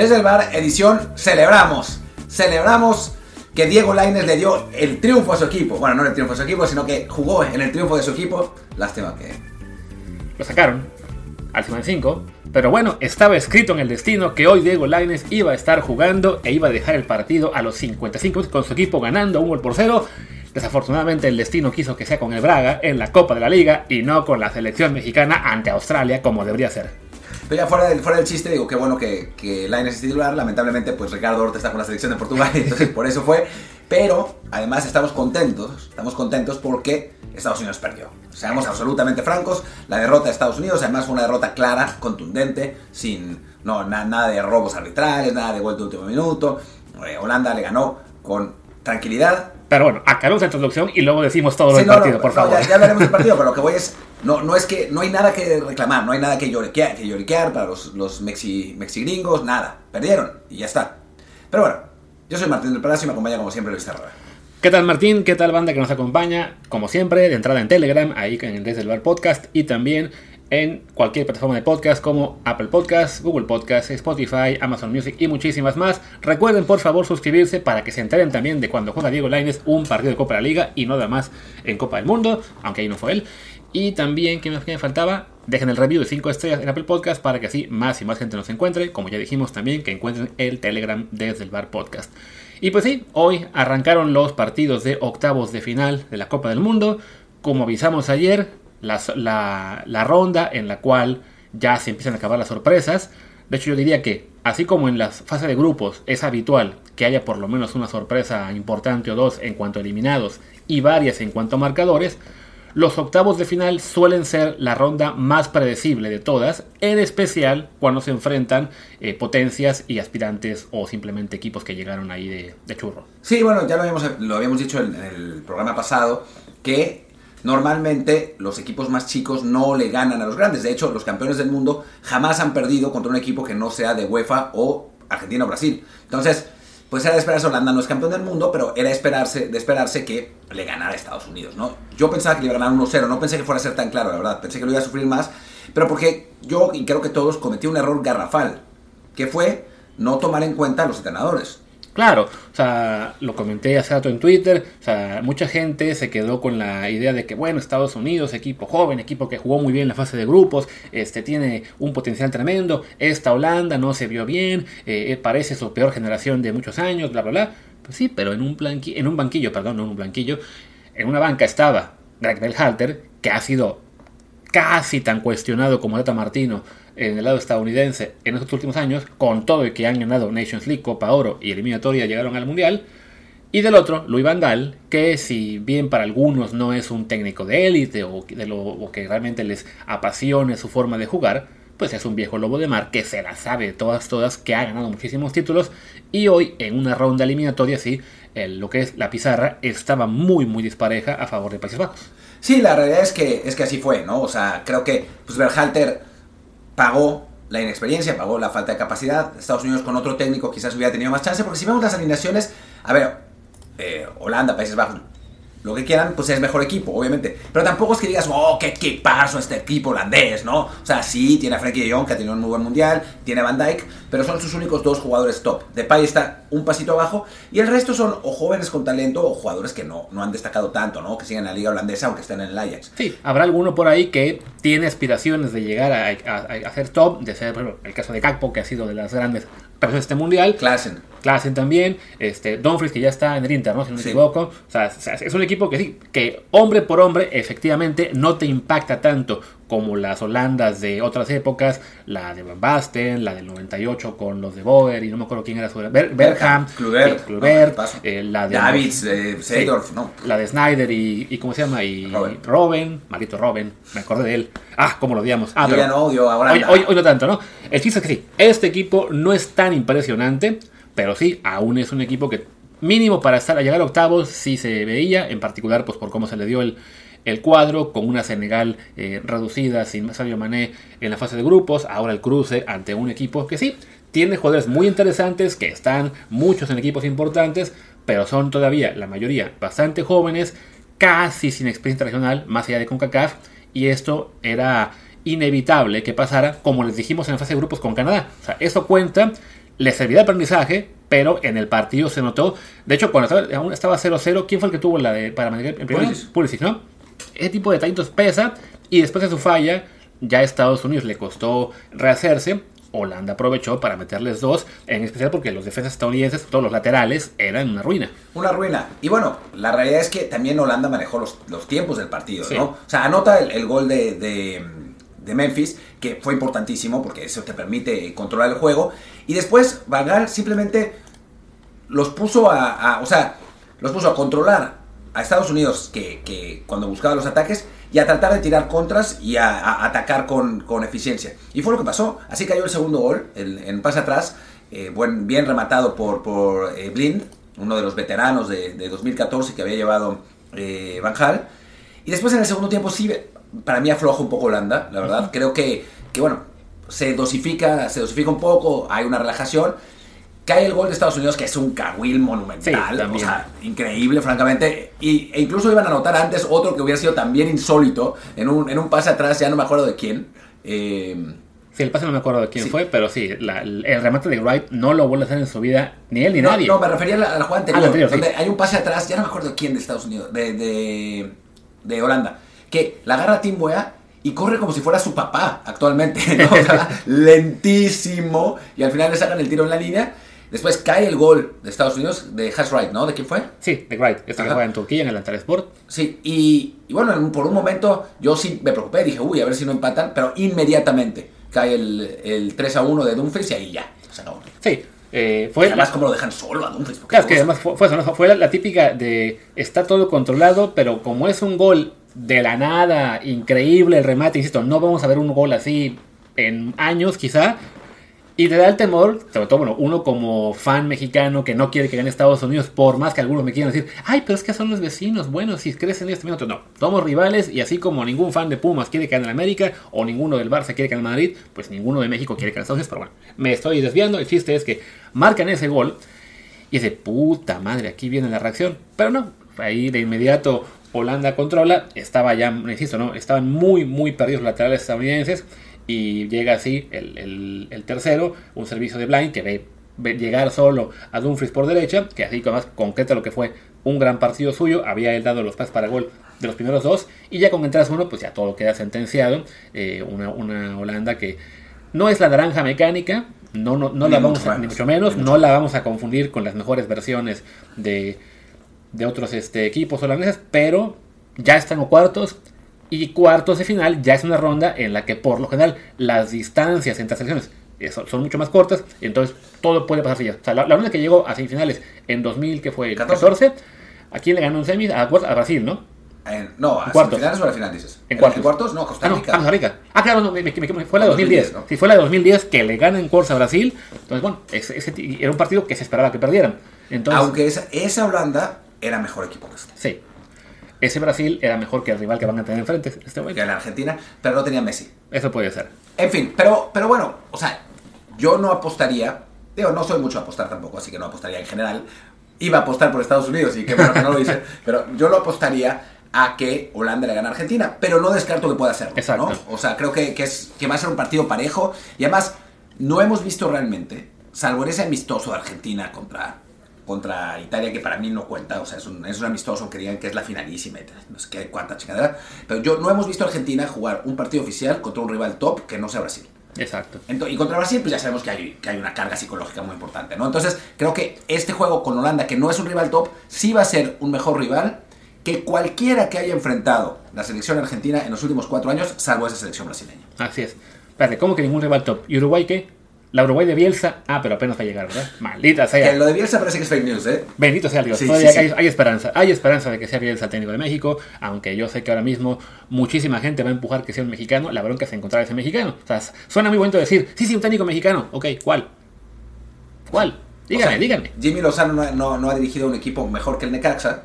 Desde el bar, edición Celebramos. Celebramos que Diego Lainez le dio el triunfo a su equipo. Bueno, no el triunfo a su equipo, sino que jugó en el triunfo de su equipo. Lástima que... Lo sacaron al 55. Pero bueno, estaba escrito en el destino que hoy Diego Lainez iba a estar jugando e iba a dejar el partido a los 55 con su equipo ganando un gol por cero. Desafortunadamente el destino quiso que sea con el Braga en la Copa de la Liga y no con la selección mexicana ante Australia como debería ser. Pero ya fuera del, fuera del chiste, digo, qué bueno que, que Lainez es titular. Lamentablemente, pues Ricardo Horta está con la selección de Portugal, entonces por eso fue. Pero además estamos contentos, estamos contentos porque Estados Unidos perdió. Seamos absolutamente francos, la derrota de Estados Unidos además fue una derrota clara, contundente, sin no, nada de robos arbitrales, nada de vuelta de último minuto. Eh, Holanda le ganó con tranquilidad, pero bueno, acabamos la introducción y luego decimos todo lo del partido, por favor. Ya, ya, hablaremos del partido, pero lo que voy es. No, no es que. No hay nada que reclamar, no hay nada que lloriquear, que para los, los mexi, mexigringos, nada. Perdieron y ya está. Pero bueno, yo soy Martín del Palacio y me acompaña como siempre Luis Terrada. ¿Qué tal Martín? ¿Qué tal banda que nos acompaña? Como siempre, de entrada en Telegram, ahí en Desde el Bar Podcast y también en cualquier plataforma de podcast como Apple Podcasts, Google Podcasts, Spotify, Amazon Music y muchísimas más. Recuerden por favor suscribirse para que se enteren también de cuando juega Diego Lainez un partido de Copa de la Liga y nada más en Copa del Mundo, aunque ahí no fue él. Y también, ¿qué me faltaba? Dejen el review de 5 estrellas en Apple Podcast para que así más y más gente nos encuentre. Como ya dijimos también, que encuentren el Telegram desde el Bar Podcast. Y pues sí, hoy arrancaron los partidos de octavos de final de la Copa del Mundo. Como avisamos ayer, la, ronda en la cual ya se empiezan a acabar las sorpresas. De hecho, yo diría que, así como en las fases de grupos es habitual que haya por lo menos una sorpresa importante o dos en cuanto a eliminados y varias en cuanto a marcadores, los octavos de final suelen ser la ronda más predecible de todas, en especial cuando se enfrentan eh, potencias y aspirantes o simplemente equipos que llegaron ahí de, churro. Sí, bueno, ya lo habíamos, lo habíamos dicho en el programa pasado, que Normalmente los equipos más chicos no le ganan a los grandes. De hecho, los campeones del mundo jamás han perdido contra un equipo que no sea de UEFA o Argentina o Brasil. Entonces, pues era de esperarse, Holanda no es campeón del mundo, pero era esperarse, de esperarse que le ganara a Estados Unidos, ¿no? Yo pensaba que le iba a ganar 1-0, no pensé que fuera a ser tan claro, la verdad. Pensé que lo iba a sufrir más, pero porque yo, y creo que todos, cometí un error garrafal, que fue no tomar en cuenta a los entrenadores. Claro, o sea, lo comenté hace rato en Twitter, o sea, mucha gente se quedó con la idea de que, bueno, Estados Unidos, equipo joven, equipo que jugó muy bien la fase de grupos, este, tiene un potencial tremendo, esta Holanda no se vio bien, eh, parece su peor generación de muchos años, bla, bla, bla. Pues sí, pero en un, en un banquillo, perdón, no en un banquillo, en una banca estaba Greg Belhalter, que ha sido casi tan cuestionado como Data Martino en el lado estadounidense en estos últimos años, con todo y que han ganado Nations League, Copa Oro y eliminatoria llegaron al Mundial. Y del otro, Luis Van Gaal, que si bien para algunos no es un técnico de élite o, de lo, que realmente les apasione su forma de jugar, pues es un viejo lobo de mar que se la sabe todas, todas, que ha ganado muchísimos títulos y hoy en una ronda eliminatoria, sí, lo que es la pizarra estaba muy, muy dispareja a favor de Países Bajos. Sí, la realidad es que, es que así fue, ¿no? O sea, creo que pues Berhalter pagó la inexperiencia, pagó la falta de capacidad. Estados Unidos con otro técnico quizás hubiera tenido más chance, porque si vemos las alineaciones, a ver, eh, Holanda, Países Bajos, lo que quieran, pues es mejor equipo, obviamente. Pero tampoco es que digas, oh, qué equipazo este equipo holandés, ¿no? O sea, sí, tiene a Frankie de Jong, que ha tenido un muy buen mundial, tiene Van Dijk, pero son sus únicos dos jugadores top. Depay está un pasito abajo, y el resto son o jóvenes con talento o jugadores que no, no han destacado tanto, ¿no? Que siguen en la liga holandesa, aunque estén en el Ajax. Sí, habrá alguno por ahí que tiene aspiraciones de llegar a, a, ser top, de ser, por el caso de Kakpo, que ha sido de las grandes pero este mundial. Klassen. Klassen también. Este, Dumfries, que ya está en el Inter, ¿no? Si no me equivoco. O sea, es un equipo que sí, que hombre por hombre, efectivamente, no te impacta tanto como las Holandas de otras épocas, la de Van Basten, la del 98 con los de Boer, y no me acuerdo quién era su Ber Bergham, Kluivert, eh, la de Davids, de Seydorf, no. La de Snyder y, ¿cómo se llama? Y Robin, Robin maldito Robin, me acordé de él. Ah, cómo lo odiamos. Ah, Yo ya no odio ahora. Hoy, hoy, hoy, no tanto, ¿no? El chiste es que sí, este equipo no es tan impresionante, pero sí, aún es un equipo que mínimo para estar a llegar a octavos sí se veía, en particular pues por cómo se le dio el el cuadro con una Senegal eh, reducida sin Sadio Mané en la fase de grupos, ahora el cruce ante un equipo que sí, tiene jugadores muy interesantes, que están muchos en equipos importantes, pero son todavía la mayoría bastante jóvenes, casi sin experiencia regional, más allá de CONCACAF, y esto era inevitable que pasara, como les dijimos en la fase de grupos con Canadá. O sea, eso cuenta le servirá de aprendizaje, pero en el partido se notó. De hecho, cuando estaba, aún estaba 0-0, ¿quién fue el que tuvo la de para en Pulisic. Pulisic, ¿no? Ese tipo de detallitos pesa y después de su falla, ya a Estados Unidos le costó rehacerse. Holanda aprovechó para meterles dos, en especial porque los defensas estadounidenses, todos los laterales, eran una ruina. Una ruina. Y bueno, la realidad es que también Holanda manejó los, los tiempos del partido, Sí. ¿no? O sea, anota el, el gol de, de, de Memphis, que fue importantísimo porque eso te permite controlar el juego. Y después Van Gaal simplemente los puso a, a- o sea, los puso a controlar a Estados Unidos que, que cuando buscaba los ataques y a tratar de tirar contras y a, a atacar con, con eficiencia. Y fue lo que pasó. Así cayó el segundo gol el- en pase atrás, eh, buen, bien rematado por, por eh, Blind, uno de los veteranos de, de 2014 que había llevado eh, Van Gaal. Y después en el segundo tiempo sí, para mí afloja un poco Holanda, la verdad. Creo que, que, bueno, se dosifica, se dosifica un poco, hay una relajación. Cae el gol de Estados Unidos, que es un cahuil monumental, Sí, o sea, increíble, francamente. Y, e incluso iban a anotar antes otro que hubiera sido también insólito, en un, en un pase atrás, ya no me acuerdo de quién. Eh, Sí, el pase no me acuerdo de quién Sí. fue, pero sí, la- el remate de Wright no lo vuelve a hacer en su vida ni él ni no, nadie. no, me refería a la, a la jugada anterior, Ah, sí. hay un pase atrás, ya no me acuerdo de quién de Estados Unidos, de, de, de Holanda, que la agarra Tim Weah y corre como si fuera su papá actualmente, ¿no? O sea, lentísimo, y al final le sacan el tiro en la línea. Después cae el gol de Estados Unidos, de Hash Wright, ¿no? ¿De quién fue? Sí, de Wright, este que Ajá. juega en Turquía, en el Antalya Sport. Sí, y, y bueno, en por un momento yo sí me preocupé, dije, uy, a ver si no empatan, pero inmediatamente cae el, el 3 a 1 de Dumfries y ahí ya, se acabó. Sí, eh, Y fue además, ¿cómo lo dejan solo a Dumfries? Porque Claro, es que además fue, fue eso, ¿no? Fue la, la típica de está todo controlado, pero como es un gol de la nada, increíble el remate, insisto, no vamos a ver un gol así en años quizá. Y te da el temor, sobre todo, bueno, uno como fan mexicano que no quiere que gane Estados Unidos, por más que algunos me quieran decir, ay, pero es que son los vecinos, bueno, si crecen en este minuto, no, somos rivales y así como ningún fan de Pumas quiere que gane el América o ninguno del Barça quiere que gane Madrid, pues ninguno de México quiere que gane Estados Unidos, pero bueno, me estoy desviando, el chiste es que marcan ese gol y de puta madre, aquí viene la reacción. Pero no, ahí de inmediato Holanda controla, estaba ya, insisto, ¿no? Estaban muy, muy perdidos los laterales estadounidenses. Y llega así el, el- el tercero, un servicio de Blind que ve, ve llegar solo a Dumfries por derecha, que así más concreta lo que fue un gran partido suyo, había él dado los pases para gol de los primeros dos, y ya con entradas uno, pues ya todo queda sentenciado. Eh, una, una Holanda que no es la naranja mecánica, no, no, no Ni la vamos a, ni mucho menos, ni no la vamos a confundir con las mejores versiones de, de otros este, equipos holandeses, pero ya están en cuartos y cuartos de final ya es una ronda en la que por lo general las distancias entre selecciones son, mucho más cortas, entonces todo puede pasar ya. O sea, la, la única que llegó a semifinales en 2000, que fue el 14. 14, ¿a quién le ganó en semis? A, a Brasil, ¿no? En- no, ¿a cuartos. finales o a la final dices? En cuartos. No, Costa Ah, no, ah, Costa Rica. Ah, claro, no, me- me- me- fue la de 2010. 2010, ¿no? Sí, fue la de 2010 que le gana en Corsa a Brasil. Entonces, bueno, ese, era un partido que se esperaba que perdieran. Entonces, Aunque esa, esa Holanda era mejor equipo que este, sí. Ese Brasil era mejor que el rival que van a tener enfrente este que momento. la Argentina, pero no tenía Messi. Eso puede ser. En fin, pero, pero bueno, o sea, yo no apostaría, digo, no soy mucho a apostar tampoco, así que no apostaría en general. Iba a apostar por Estados Unidos y qué bueno que no lo hice, pero yo lo apostaría a que Holanda le gane a Argentina, pero no descarto que pueda hacerlo. Exacto. ¿no? O sea, creo que, que, es, que va a ser un partido parejo y además no hemos visto realmente, salvo en ese amistoso de Argentina contra, contra Italia, que para mí no cuenta, o sea, es un, es un amistoso que digan que es la finalísima, y no sé qué, cuánta chingadera, pero yo no hemos visto a Argentina jugar un partido oficial contra un rival top que no sea Brasil. Exacto. Ento- y contra Brasil, pues ya sabemos que hay, que hay una carga psicológica muy importante, ¿no? Entonces, creo que este juego con Holanda, que no es un rival top, sí va a ser un mejor rival que cualquiera que haya enfrentado la selección argentina en los últimos cuatro años, salvo esa selección brasileña. Así es. Espérate, ¿cómo que ningún rival top? ¿Y Uruguay qué? La Uruguay de Bielsa. Ah, pero apenas va a llegar, ¿verdad? Maldita sea. Que lo de Bielsa parece que es fake news, ¿eh? Bendito sea Dios. Sí, Todavía sí, sí. Hay, hay esperanza. Hay esperanza de que sea Bielsa el técnico de México. Aunque yo sé que ahora mismo muchísima gente va a empujar que sea un mexicano. La bronca es encontrar a ese mexicano. O sea, suena muy bonito decir, sí, sí, un técnico mexicano. Ok, ¿cuál? ¿Cuál? Dígame, O sea, dígame. Jimmy Lozano no, no- no ha dirigido un equipo mejor que el Necaxa.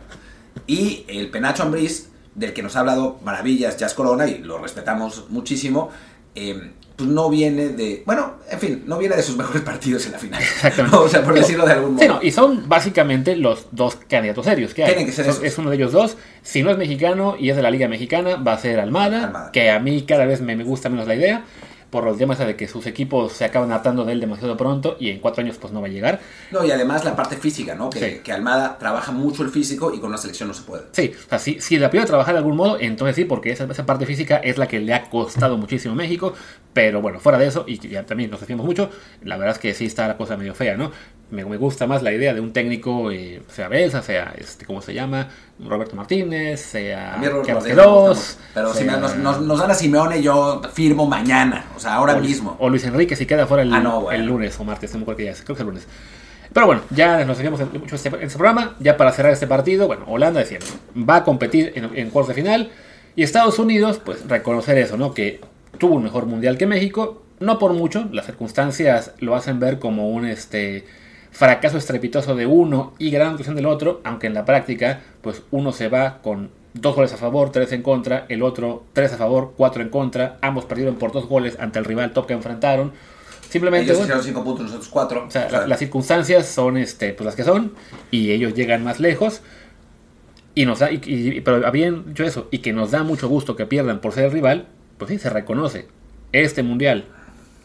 Y el Penacho Ambriz, del que nos ha hablado maravillas Jazz Corona, y lo respetamos muchísimo, eh, pues no viene de. Bueno, en fin, no viene de sus mejores partidos en la final. Exactamente. o sea, por Digo, decirlo de algún modo. Sí, no, y son básicamente los dos candidatos serios que hay. Tienen que ser es, esos. es uno de ellos dos. Si no es mexicano y es de la Liga Mexicana, va a ser Almada, Almada. que a mí cada vez me, me gusta menos la idea. Por los temas de que sus equipos se acaban adaptando de él demasiado pronto y en cuatro años pues no va a llegar. No, y además la parte física, ¿no? Que, Sí. que Almada trabaja mucho el físico y con una selección no se puede. Sí, o sea, si, si la pierde trabajar de algún modo, entonces sí, porque esa, esa parte física es la que le ha costado muchísimo a México, pero bueno, fuera de eso, y ya también nos decimos mucho, la verdad es que sí está la cosa medio fea, ¿no? Me, me gusta más la idea de un técnico, eh, sea Belsa, sea, este, ¿cómo se llama? Roberto Martínez, sea Carlos. Pero si sea- me- nos, nos- nos dan a Simeone, yo firmo mañana. O sea, ahora o, mismo. O Luis Enrique si queda fuera el, Ah, no, bueno. el lunes o martes, no me acuerdo es, creo que es el lunes. Pero bueno, ya nos en- mucho este- en este programa, ya para cerrar este partido, bueno, Holanda decíamos, va a competir en, en cuartos de final y Estados Unidos, pues reconocer eso, ¿no? Que tuvo un mejor mundial que México, no por mucho, las circunstancias lo hacen ver como un este fracaso estrepitoso de uno y gran actuación del otro, aunque en la práctica, pues uno se va con dos goles a favor, tres en contra, el otro tres a favor, cuatro en contra, ambos perdieron por dos goles ante el rival top que enfrentaron. Simplemente, Ellos hicieron 5 puntos, nosotros 4. o sea, la- las circunstancias son este, pues las que son y ellos llegan más lejos. Y nos da, y, y- pero habían dicho eso, y que nos da mucho gusto que pierdan por ser el rival, pues sí, se reconoce. Este mundial,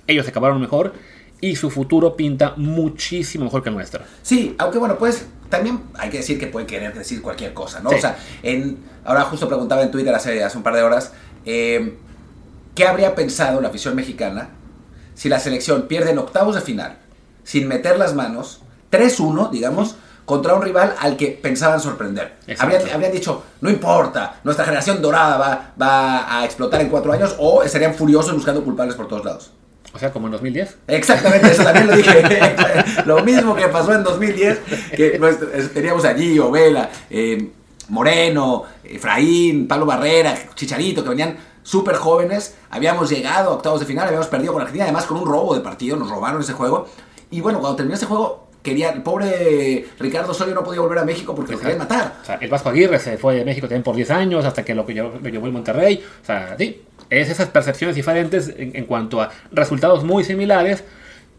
ellos acabaron mejor y su futuro pinta muchísimo mejor que el nuestro. Sí, aunque bueno, pues también hay que decir que puede querer decir cualquier cosa, ¿no? Sí. O sea, en, ahora justo preguntaba en Twitter hace, hace un par de horas, eh, ¿qué habría pensado la afición mexicana si la selección pierde en octavos de final, sin meter las manos, 3-1, digamos, contra un rival al que pensaban sorprender? Habrían dicho, no importa, nuestra generación dorada va, va a explotar en cuatro años, o estarían furiosos buscando culpables por todos lados. O sea, como en 2010. Exactamente, eso también lo dije. lo mismo que pasó en 2010, que nuestro- teníamos allí Ovela, eh, Moreno, Efraín, Pablo Barrera, Chicharito, que venían súper jóvenes. Habíamos llegado a octavos de final, habíamos perdido con Argentina, además con un robo de partido, nos robaron ese juego. Y bueno, cuando terminó ese juego, quería, el pobre Ricardo Osorio no podía volver a México porque lo querían matar. O sea, el Vasco Aguirre se fue de México también por 10 años hasta que lo, que llevó el Monterrey. O sea, sí, es esas percepciones diferentes en, cuanto a resultados muy similares.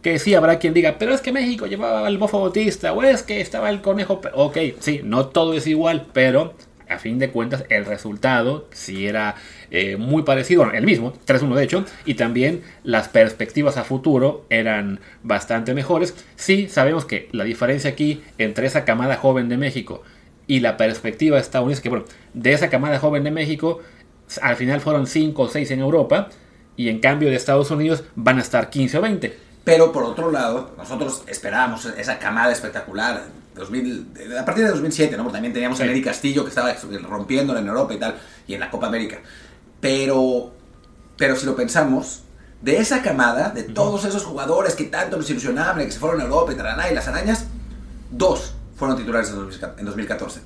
Que sí habrá quien diga, pero es que México llevaba al Bofo Bautista, o es que estaba el Conejo. Pe-". Ok, sí, no todo es igual, pero a fin de cuentas el resultado sí era eh, muy parecido, el mismo, 3-1 de hecho, y también las perspectivas a futuro eran bastante mejores. Sí, sabemos que la diferencia aquí entre esa camada joven de México y la perspectiva estadounidense, que bueno, de esa camada joven de México, al final fueron 5 o 6 en Europa, y en cambio de Estados Unidos van a estar 15 o 20. Pero por otro lado, nosotros esperábamos esa camada espectacular. 2000, a partir de 2007, ¿no? Porque también teníamos Sí. a Eric Castillo que estaba rompiéndola en Europa y tal, y en la Copa América. Pero, pero si lo pensamos, de esa camada, de todos esos jugadores que tanto nos ilusionaban, que se fueron a Europa y taraná, y las arañas, dos fueron titulares en 2014 en 2014.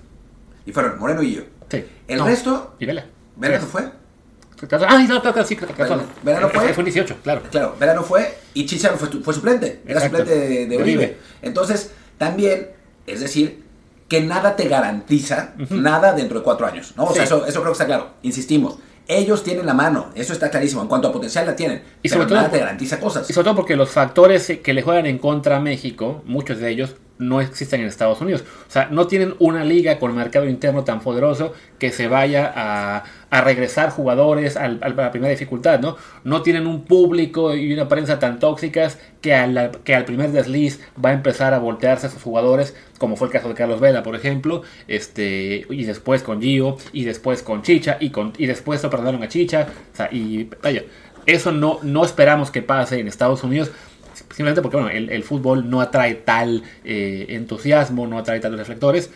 Y fueron Moreno y yo. Sí. El No, resto, Y Vela. Verano fue. Ah, no, claro, claro, sí, claro, claro. Verano- fue. Fue en 18, claro. Claro, Verano fue y Chicharo fue, fue suplente. Era Exacto. suplente de, de De Oribe. Oribe. Entonces, también, es decir, que nada te garantiza nada dentro de cuatro años. ¿no? O sea, eso, eso creo que está claro. Insistimos. Ellos tienen la mano, eso está clarísimo. En cuanto a potencial la tienen. Y pero sobre todo nada te por- garantiza cosas. Y sobre todo porque los factores que le juegan en contra a México, muchos de ellos no existen en Estados Unidos. O sea, no tienen una liga con mercado interno tan poderoso que se vaya a, a regresar jugadores al- a la primera dificultad, ¿no? No tienen un público y una prensa tan tóxicas que, la- que al primer desliz va a empezar a voltearse a sus jugadores, como fue el caso de Carlos Vela, por ejemplo, este y después con Gio, y después con Chicha, y, con, y después lo perdonaron a Chicha, o sea, y vaya, eso no, no esperamos que pase en Estados Unidos. Simplemente porque bueno, el, el fútbol no atrae tal eh, entusiasmo, no atrae tales reflectores.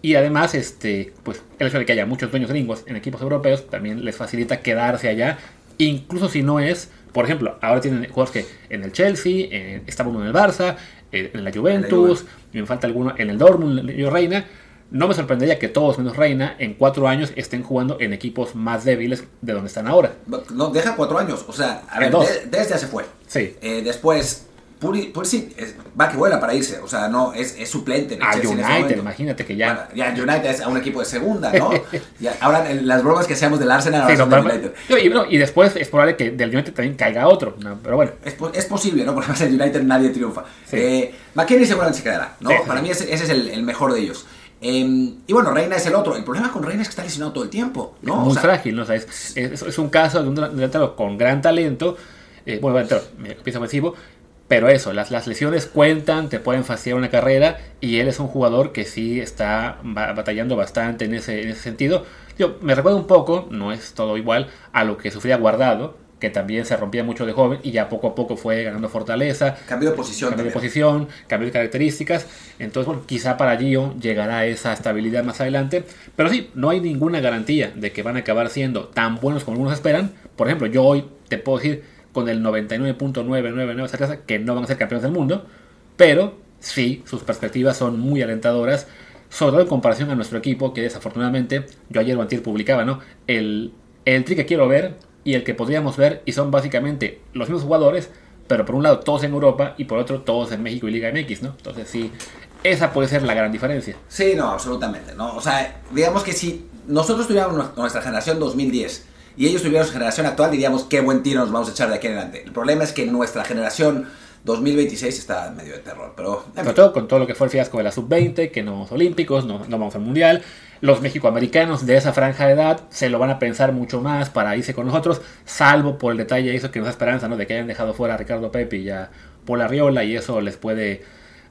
y además, este, pues, el hecho de que haya muchos dueños gringos en equipos europeos también les facilita quedarse allá, incluso si no es, por ejemplo, ahora tienen jugadores que en el Chelsea, en, uno en el Barça, eh, en la Juventus, me falta alguno en el Dortmund, en el Reina. No me sorprendería que todos menos Reina en cuatro años estén jugando en equipos más débiles de donde están ahora. No, deja cuatro años. O sea, a En ver, de- desde ya se fue. Sí. Eh, después, Puri- Pulisic es- va que vuela para irse. O sea, no, es, es suplente en el A Chelsea en ese United, momento. imagínate que ya. Bueno, ya United es a un equipo de segunda, ¿no? Ya, ahora el- las bromas que hacemos del Arsenal ahora Sí, no, son del pero- United. no, y, no, y después es probable que del United también caiga otro. ¿no? Pero bueno, Es, es posible, ¿no? Porque además en United nadie triunfa. Sí. Eh, McKennie seguramente se quedará, ¿no? Sí, sí, Para sí. mí ese, ese es el, el mejor de ellos. Eh, y bueno, Reina es el otro. El problema con Reina es que está lesionado todo el tiempo, ¿no? muy O sea, frágil, ¿no? O sea, es, es- es un caso de un delantero con gran talento, Eh, bueno, bueno, empieza ofensivo. Pero eso, las, las lesiones cuentan, te pueden fastidiar una carrera y él es un jugador que sí está batallando bastante en ese, en ese sentido. Yo me recuerdo un poco, no es todo igual, a lo que sufría Guardado, que también se rompía mucho de joven y ya poco a poco fue ganando fortaleza. Cambio de posición. Cambio de posición, cambio de características. Entonces, bueno, quizá para Gio llegará esa estabilidad más adelante. Pero sí, no hay ninguna garantía de que van a acabar siendo tan buenos como algunos esperan. Por ejemplo, yo hoy te puedo decir con el 99.999 certeza que no van a ser campeones del mundo. Pero sí, sus perspectivas son muy alentadoras. Sobre todo en comparación a nuestro equipo, que desafortunadamente, yo ayer o antier publicaba, ¿no? El, el tri que quiero ver y el que podríamos ver, y son básicamente los mismos jugadores, pero por un lado todos en Europa y por otro todos en México y Liga MX, ¿no? Entonces sí, esa puede ser la gran diferencia. Sí, no, absolutamente, ¿no? O sea, digamos que si nosotros tuviéramos nuestra generación 2010 y ellos tuvieran su generación actual, diríamos qué buen tiro nos vamos a echar de aquí en adelante. El problema es que nuestra generación 2026 está medio de terror, pero... Sobre todo con todo lo que fue el fiasco de la sub-20, que no vamos olímpicos, no, no vamos al mundial, los mexicoamericanos de esa franja de edad se lo van a pensar mucho más para irse con nosotros, salvo por el detalle eso que nos da esperanza, ¿no? De que hayan dejado fuera a Ricardo Pepe y a Paul Arriola y eso les puede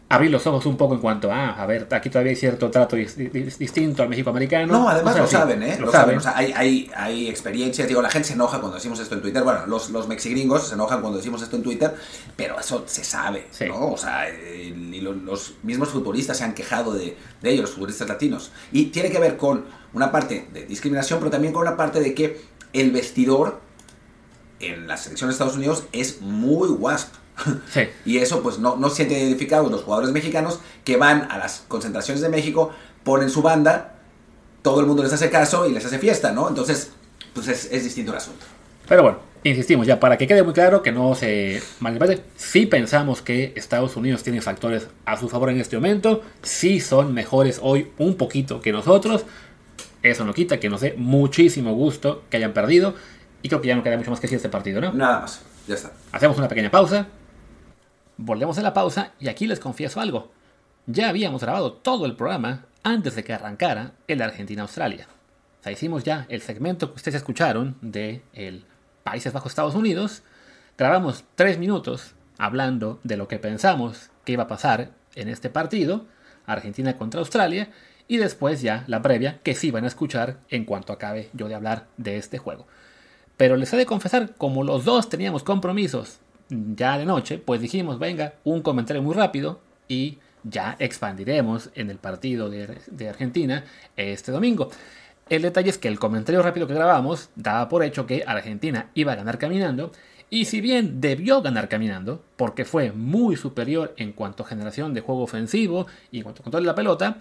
abrir los ojos un poco en cuanto a, a ver, aquí todavía hay cierto trato distinto al México americano. No, además lo saben, ¿eh? Lo, saben. O sea, hay, hay, hay, experiencias. Digo, la gente se enoja cuando decimos esto en Twitter. Bueno, los, los mexigringos se enojan cuando decimos esto en Twitter, pero eso se sabe, ¿no? O sea, y los, mismos futbolistas se han quejado de, de ellos, los futbolistas latinos. Y tiene que ver con una parte de discriminación, pero también con una parte de que el vestidor en la selección de Estados Unidos es muy wasp. y eso pues no, no se siente identificado los jugadores mexicanos que van a las concentraciones de México, ponen su banda, todo el mundo les hace caso y les hace fiesta, ¿no? Entonces, pues es, distinto el asunto. Pero bueno, insistimos, ya para que quede muy claro que no se malinterprete, sí pensamos que Estados Unidos tiene factores a su favor en este momento, sí son mejores hoy un poquito que nosotros, eso no quita que nos dé muchísimo gusto que hayan perdido y creo que ya no queda mucho más que decir este partido, ¿no? Nada más, ya está. Hacemos una pequeña pausa, Volvemos a la pausa y aquí les confieso algo. Ya habíamos grabado todo el programa antes de que arrancara el Argentina-Australia. O sea, hicimos ya el segmento que ustedes escucharon de el Países Bajos Estados Unidos. Grabamos tres minutos hablando de lo que pensamos que iba a pasar en este partido, Argentina contra Australia, y después ya la previa que sí van a escuchar en cuanto acabe yo de hablar de este juego. Pero les he de confesar, como los dos teníamos compromisos ya de noche, pues dijimos, venga, un comentario muy rápido y ya expandiremos en el partido de, Argentina este domingo. El detalle es que el comentario rápido que grabamos daba por hecho que Argentina iba a ganar caminando, y si bien debió ganar caminando, porque fue muy superior en cuanto a generación de juego ofensivo y en cuanto a control de la pelota,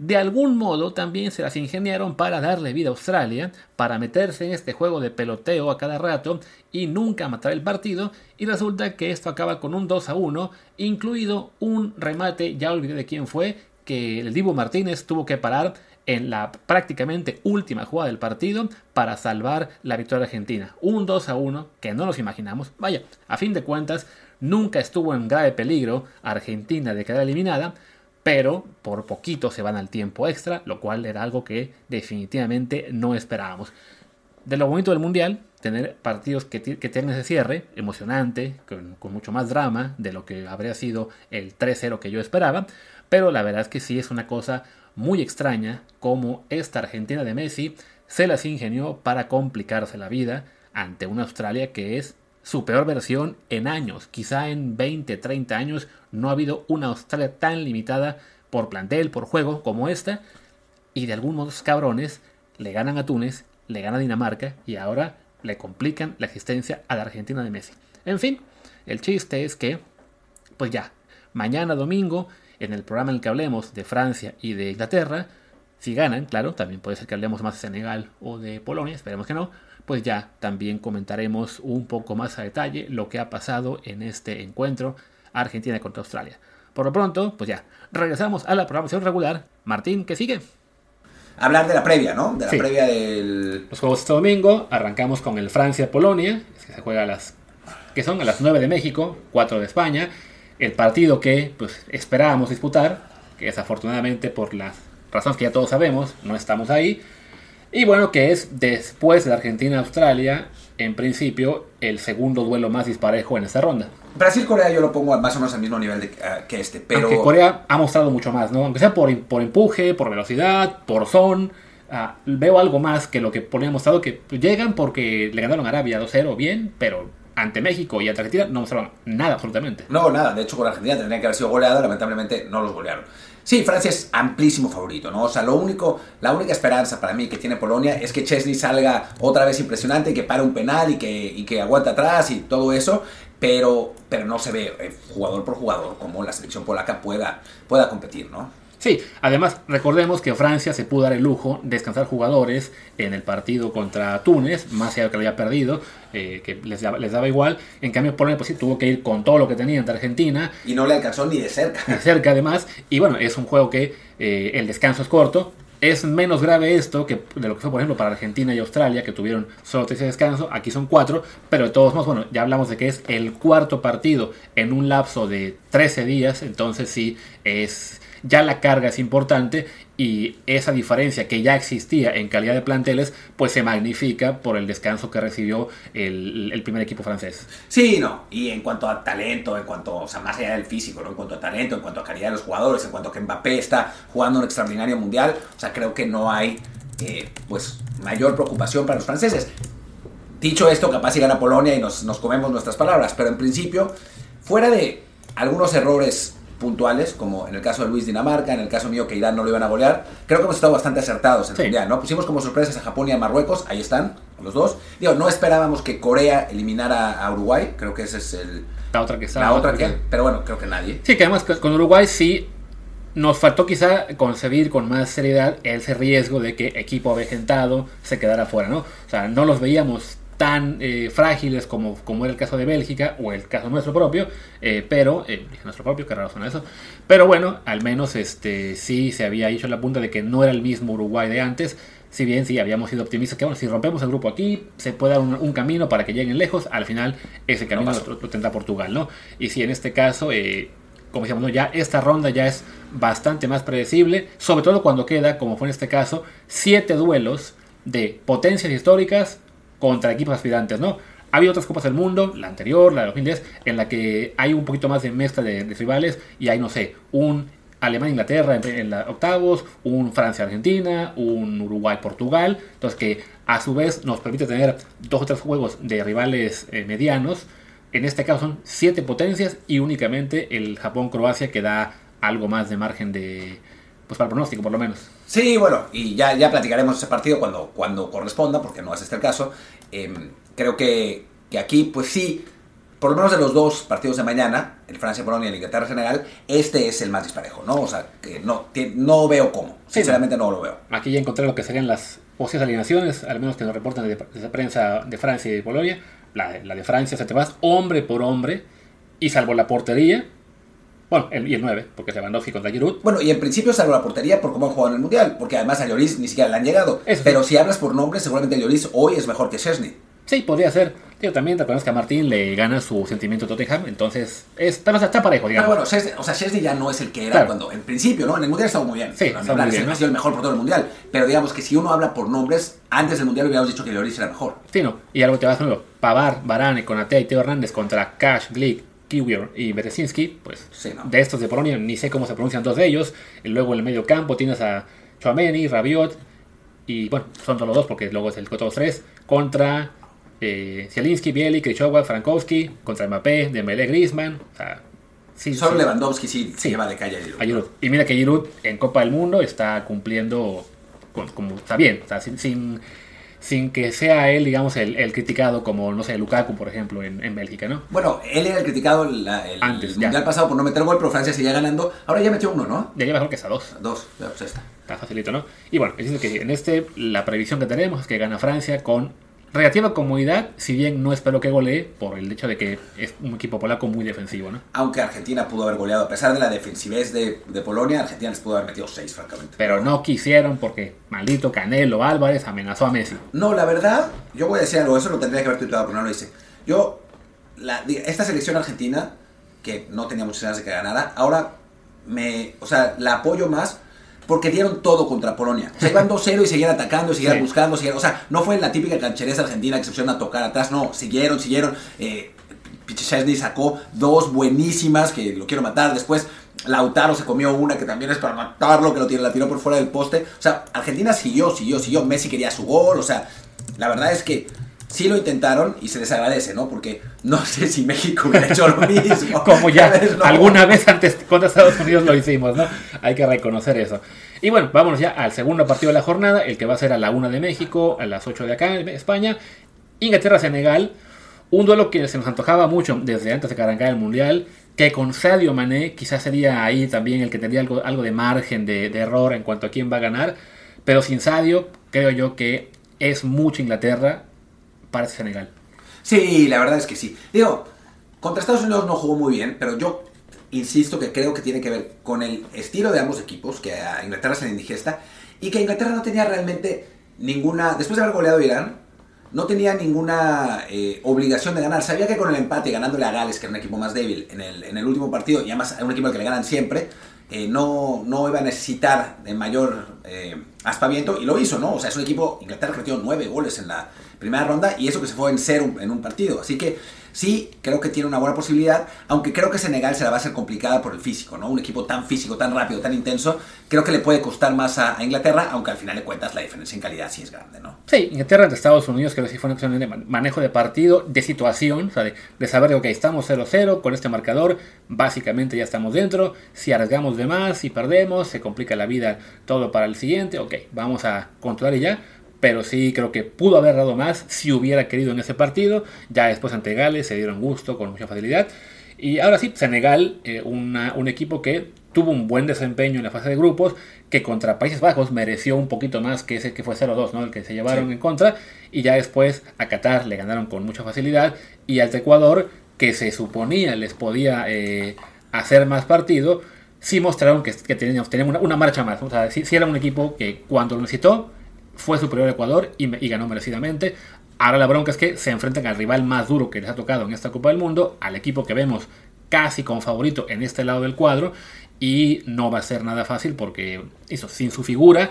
de algún modo también se las ingeniaron para darle vida a Australia, para meterse en este juego de peloteo a cada rato y nunca matar el partido, y resulta que esto acaba con un 2 a 1, incluido un remate, ya olvidé de quién fue, que el Divo Martínez tuvo que parar en la prácticamente última jugada del partido para salvar la victoria argentina. Un 2 a 1 que no nos imaginamos. Vaya, a fin de cuentas, nunca estuvo en grave peligro Argentina de quedar eliminada, pero por poquito se van al tiempo extra, lo cual era algo que definitivamente no esperábamos. De lo bonito del Mundial, tener partidos que, tienen ese cierre emocionante, con, mucho más drama de lo que habría sido el 3-0 que yo esperaba, pero la verdad es que sí es una cosa muy extraña como esta Argentina de Messi se las ingenió para complicarse la vida ante una Australia que es su peor versión en años. Quizá en 20, 30 años no ha habido una Australia tan limitada por plantel, por juego como esta. Y de algún modo cabrones le ganan a Túnez, le gana a Dinamarca y ahora le complican la existencia a la Argentina de Messi. En fin, el chiste es que, pues ya, mañana domingo, en el programa en el que hablemos de Francia y de Inglaterra, si ganan, claro, también puede ser que hablemos más de Senegal o de Polonia, esperemos que no, pues ya también comentaremos un poco más a detalle lo que ha pasado en este encuentro Argentina contra Australia. Por lo pronto, pues ya, regresamos a la programación regular. Martín, ¿qué sigue? Hablar de la previa, ¿no? De la previa del... Los juegos este domingo, arrancamos con el Francia-Polonia, que se juega a las... que son a las 9 de México, 4 de España. El partido que pues esperábamos disputar, que desafortunadamente por las razones que ya todos sabemos, no estamos ahí. Y bueno, que es después de Argentina-Australia, en principio, el segundo duelo más disparejo en esta ronda. Brasil-Corea yo lo pongo más o menos al mismo nivel de, uh, que este, pero... Aunque Corea ha mostrado mucho más, ¿no? Aunque sea por, por empuje, por velocidad, por son, uh, veo algo más que lo que ponía mostrado, que llegan porque le ganaron a Arabia 2-0, bien, pero ante México y ante Argentina no mostraron nada absolutamente. No, nada. De hecho, con Argentina tendría que haber sido goleada. Lamentablemente no los golearon. Sí, Francia es amplísimo favorito, ¿no? O sea, lo único, la única esperanza para mí que tiene Polonia es que Chesney salga otra vez impresionante, que pare un penal y que, y que aguanta atrás y todo eso, pero, pero no se ve eh, jugador por jugador como la selección polaca pueda, pueda competir, ¿no? Sí, además recordemos que Francia se pudo dar el lujo de descansar jugadores en el partido contra Túnez, más allá de que lo había perdido, eh, que les daba, les daba, igual. En cambio, Polonia pues sí tuvo que ir con todo lo que tenía ante Argentina. Y no le alcanzó ni de cerca. De cerca además. Y bueno, es un juego que eh, el descanso es corto. Es menos grave esto que de lo que fue, por ejemplo, para Argentina y Australia, que tuvieron solo tres de descanso. Aquí son cuatro, pero de todos modos, bueno, ya hablamos de que es el cuarto partido en un lapso de 13 días. Entonces sí, es ya la carga es importante y esa diferencia que ya existía en calidad de planteles, pues se magnifica por el descanso que recibió el, primer equipo francés. Sí, no, y en cuanto a talento, en cuanto, o sea, más allá del físico, ¿no? en cuanto a talento, en cuanto a calidad de los jugadores, en cuanto a que Mbappé está jugando un extraordinario mundial, o sea, creo que no hay, eh, pues, mayor preocupación para los franceses. Dicho esto, capaz si gana Polonia y nos, nos comemos nuestras palabras, pero en principio, fuera de algunos errores puntuales, como en el caso de Luis Dinamarca, en el caso mío que Irán no lo iban a golear. Creo que hemos estado bastante acertados en el Mundial, ¿no? Pusimos como sorpresas a Japón y a Marruecos, ahí están, los dos. Digo, no esperábamos que Corea eliminara a Uruguay, creo que ese es el... La otra que está. La otra que, pero bueno, creo que nadie. Sí, que además con Uruguay sí nos faltó quizá concebir con más seriedad ese riesgo de que equipo avejentado se quedara fuera, ¿no? O sea, no los veíamos tan eh, frágiles como, como era el caso de Bélgica o el caso nuestro propio, eh, pero, eh, nuestro propio, qué raro suena eso, pero bueno, al menos este sí se había hecho la punta de que no era el mismo Uruguay de antes, si bien sí habíamos sido optimistas que bueno, si rompemos el grupo aquí, se puede dar un, un camino para que lleguen lejos, al final ese camino no lo, lo, tendrá Portugal, ¿no? Y si en este caso... como decíamos, ¿no? ya esta ronda ya es bastante más predecible, sobre todo cuando queda, como fue en este caso, siete duelos de potencias históricas contra equipos aspirantes, ¿no? Ha habido otras Copas del Mundo, la anterior, la de 2010, en la que hay un poquito más de mezcla de, rivales y hay, no sé, un Alemania-Inglaterra en, en la octavos, un Francia-Argentina, un Uruguay-Portugal, entonces que a su vez nos permite tener dos o tres juegos de rivales eh, medianos. En este caso son siete potencias y únicamente el Japón-Croacia que da algo más de margen de, pues para el pronóstico por lo menos. Sí, bueno, y ya, ya platicaremos ese partido cuando, cuando corresponda, porque no es este el caso. Eh, creo que, que, aquí, pues sí, por lo menos de los dos partidos de mañana, el Francia-Polonia y el Inglaterra-General, este es el más disparejo, ¿no? O sea, que no, no veo cómo, sinceramente no lo veo. Aquí ya encontré lo que serían las posibles alineaciones, al menos que nos reportan de, prensa de Francia y de Polonia. La, la de Francia se te vas hombre por hombre, y salvo la portería, bueno, el, y el 9, porque es Lewandowski contra Giroud. Bueno, y en principio salvo la portería por cómo han jugado en el Mundial, porque además a Lloris ni siquiera le han llegado. Eso Pero sí. si hablas por nombre, seguramente Lloris hoy es mejor que Chesney. Sí, podría ser. Tío, también te acuerdas que a Martín le gana su sentimiento Tottenham, entonces es, pero o sea, está parejo, digamos. Pero bueno, Chesney, o sea, Chesney ya no es el que era Claro. cuando, en principio, ¿no? En el Mundial estaba muy bien. Sí, en plan, muy bien, ha sido el mejor portero del Mundial. Pero digamos que si uno habla por nombres, antes del Mundial hubiéramos dicho que Lloris era mejor. Sí, no. Y algo te vas a nuevo. Pavar, Varane, Konate y Teo Hernández contra Cash, Glick, Kiwior y Berezinski, pues Sí, ¿no? de estos de Polonia ni sé cómo se pronuncian dos de ellos. Y luego en el medio campo tienes a Chouameni, Rabiot y bueno, son solo dos porque luego es el todos tres contra eh, Zielinski, Bielik, Krychowa, Frankowski, contra Mbappé, Dembélé, Griezmann, o sea, sí, Solo sí, Lewandowski sí, Sí. se lleva de calle a Giroud. a Giroud. Y mira que Giroud en Copa del Mundo está cumpliendo con- como está bien, o sea, sin, sin, sin que sea él, digamos, el, el criticado como, no sé, Lukaku, por ejemplo, en, en Bélgica, ¿no? Bueno, él era el criticado la- el, Antes, ya. Mundial pasado por no meter gol, pero Francia seguía ganando. Ahora ya metió uno, ¿no? Ya lleva mejor que hasta dos. Dos, ya, pues está. Está facilito, ¿no? Y bueno, es decir que en este la previsión que tenemos es que gana Francia con relativa comodidad, si bien no espero que golee por el hecho de que es un equipo polaco muy defensivo, ¿no? Aunque Argentina pudo haber goleado, a pesar de la defensivez de, de Polonia, Argentina les pudo haber metido seis, francamente. Pero no quisieron porque maldito Canelo Álvarez amenazó a Messi. No, la verdad, yo voy a decir algo, eso lo tendría que haber tuiteado, pero no lo hice. Yo, la- esta selección argentina, que no tenía muchas ganas de que ganara, ahora me, o sea, la apoyo más porque dieron todo contra Polonia. O sea, iban 2-0 y seguían atacando, seguían Sí. buscando, seguían- o sea, no fue la típica canchereza argentina que se pusieron a tocar atrás, no, siguieron, siguieron. Eh, sacó dos buenísimas que lo quiero matar. Después Lautaro se comió una que también es para matarlo, que lo tiró, la tiró por fuera del poste. O sea, Argentina siguió, siguió, siguió. Messi quería su gol. O sea, la verdad es que sí lo intentaron y se les agradece, ¿no? Porque no sé si México hubiera hecho lo mismo. Como ya alguna vez antes contra Estados Unidos lo hicimos, ¿no? Hay que reconocer eso. Y bueno, vámonos ya al segundo partido de la jornada, el que va a ser a la 1 de México, a las 8 de acá en España. Inglaterra-Senegal, un duelo que se nos antojaba mucho desde antes de que arrancara el Mundial, que con Sadio Mané quizás sería ahí también el que tendría algo, algo de margen de, de error en cuanto a quién va a ganar, pero sin Sadio creo yo que es mucho Inglaterra para ese Senegal. Sí, la verdad es que sí. Digo, contra Estados Unidos no jugó muy bien, pero yo insisto que creo que tiene que ver con el estilo de ambos equipos, que a Inglaterra se le indigesta, y que Inglaterra no tenía realmente ninguna, después de haber goleado a Irán, no tenía ninguna eh, obligación de ganar. Sabía que con el empate, ganándole a Gales, que era un equipo más débil en el, en el último partido, y además era un equipo al que le ganan siempre, eh, no, no iba a necesitar de mayor eh, aspaviento, y lo hizo, ¿no? O sea, es un equipo, Inglaterra metió nueve goles en la primera ronda, y eso que se fue en cero en un partido. Así que sí, creo que tiene una buena posibilidad, aunque creo que Senegal se la va a hacer complicada por el físico, ¿no? Un equipo tan físico, tan rápido, tan intenso, creo que le puede costar más a, a Inglaterra, aunque al final de cuentas la diferencia en calidad sí es grande, ¿no? Sí, Inglaterra ante Estados Unidos creo que sí fue una cuestión de man- manejo de partido, de situación, o sea, de, de saber ok, estamos 0-0 con este marcador, básicamente ya estamos dentro, si arriesgamos de más, si perdemos, se complica la vida todo para el siguiente, ok, vamos a controlar y ya, pero sí creo que pudo haber dado más si hubiera querido en ese partido, ya después ante Gales se dieron gusto con mucha facilidad, y ahora sí, Senegal, eh, una- un equipo que tuvo un buen desempeño en la fase de grupos, que contra Países Bajos mereció un poquito más que ese que fue 0-2, ¿no? el que se llevaron Sí. en contra, y ya después a Qatar le ganaron con mucha facilidad, y al Ecuador, que se suponía les podía eh, hacer más partido, sí mostraron que, que tenían, tenían una, una marcha más, o sea, sí, sí era un equipo que cuando lo necesitó fue superior a Ecuador y, ganó merecidamente. Ahora la bronca es que se enfrentan al rival más duro que les ha tocado en esta Copa del Mundo, al equipo que vemos casi como favorito en este lado del cuadro, y no va a ser nada fácil porque eso, sin su figura,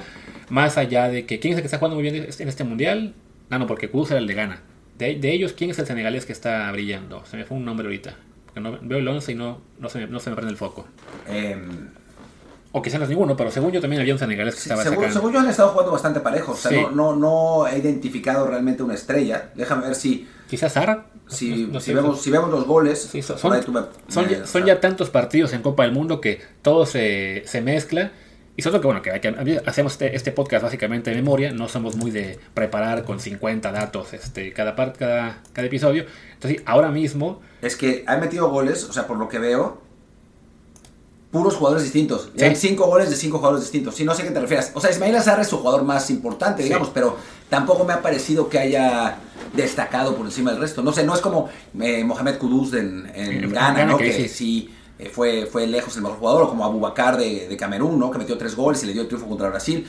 más allá de que quién es el que está jugando muy bien en este mundial, no, no, porque Kudus era el de Ghana. De, ellos, ¿quién es el senegalés que está brillando? Se me fue un nombre ahorita. Porque no- veo el 11 y no, no, se me, no se me prende el foco. Em, O quizás no es ninguno, pero según yo también había un senegalés que Sí, estaba según, sacando. según yo han estado jugando bastante parejos. O sea, Sí. no, no, no he identificado realmente una estrella. Déjame ver si, Quizás Sara. si, No- no si vemos, si vemos los goles. Sí, son, tú me- son me- ya, son ya tantos partidos en Copa del Mundo que todo se, se mezcla. Y solo que, bueno, que, que- hacemos este, este podcast básicamente de memoria. No somos muy de preparar con 50 datos este, cada, par- cada, cada episodio. Entonces, sí, ahora mismo, Es que han metido goles, o sea, por lo que veo, puros jugadores distintos. Sí. Hay cinco goles de cinco jugadores distintos. Sí, no sé a qué te refieres. O sea, Ismail Azar es su jugador más importante, Sí. digamos, pero tampoco me ha parecido que haya destacado por encima del resto. No sé, no es como eh, Mohamed Kudus en, en En Ghana, Ghana, ¿no? que Que, sí. eh, fue, fue lejos el mejor jugador, o como Abubakar de, de Camerún, ¿no? Que metió tres goles y le dio el triunfo contra Brasil.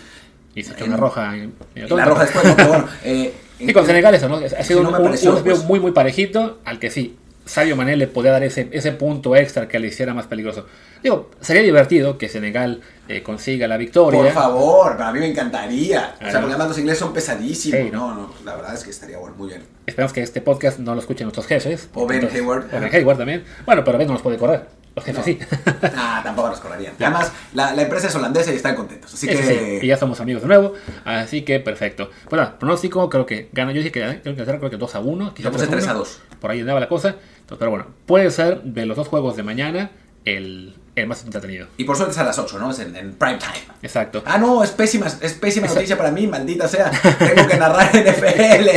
y se echó En- una roja. en- en Y la roja después, pero bueno. eh, con Senegal eso, ¿no? Ha sido un, un- pues. muy, muy parejito, al que sí, Sadio Mané le podía dar ese, ese punto extra que le hiciera más peligroso. Digo, sería divertido que Senegal eh, consiga la victoria. Por favor, para mí me encantaría. O Ah, sea, no. porque además los ingleses son pesadísimos. Sí, no, no, la verdad es que estaría bueno, muy bien. Esperamos que este podcast no lo escuchen nuestros jefes. O Ben Hayward. O Ben Hayward también. Bueno, pero Ben no nos puede correr. Los jefes No. sí. Ah, tampoco nos correrían. Además, la, la empresa es holandesa y están contentos. Así Eso que. sí, y ya somos amigos de nuevo. Así que perfecto. Bueno, pronóstico, creo que gana. Yo dije que creo que creo que 2 a 1. Yo puse 3 a 2. Por ahí andaba la cosa. Entonces, pero bueno, puede ser de los dos juegos de mañana el, el más entretenido. Y por suerte es a las 8, ¿no? Es en, en prime time. Exacto. Ah, no, es pésima, es pésima noticia para mí, maldita sea. Tengo que narrar NFL.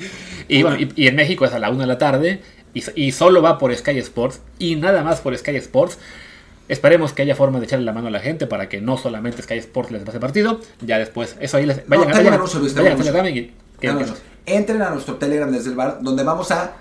Y bueno, y, y en México es a la 1 de la tarde. Y, y solo va por Sky Sports. Y nada más por Sky Sports. Esperemos que haya forma de echarle la mano a la gente para que no solamente Sky Sports les pase partido. Ya después, eso ahí les. Vayan, a- vayan, tengo vayan a Telegram y- que- No, no, que- no. Entren a nuestro Telegram desde el bar, donde vamos a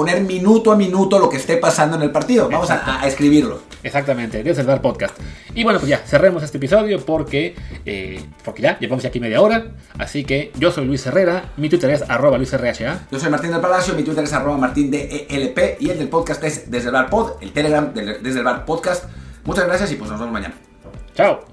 poner minuto a minuto lo que esté pasando en el partido. Vamos a, a escribirlo. Exactamente, desde el Bar Podcast. Y bueno, pues ya, cerremos este episodio porque, eh, porque ya, llevamos ya aquí media hora. Así que yo soy Luis Herrera, mi Twitter es arroba luisrha. Yo soy Martín del Palacio, mi Twitter es arroba martindelp y el del podcast es desde el bar pod, el Telegram desde el bar podcast. Muchas gracias y pues nos vemos mañana. Chao.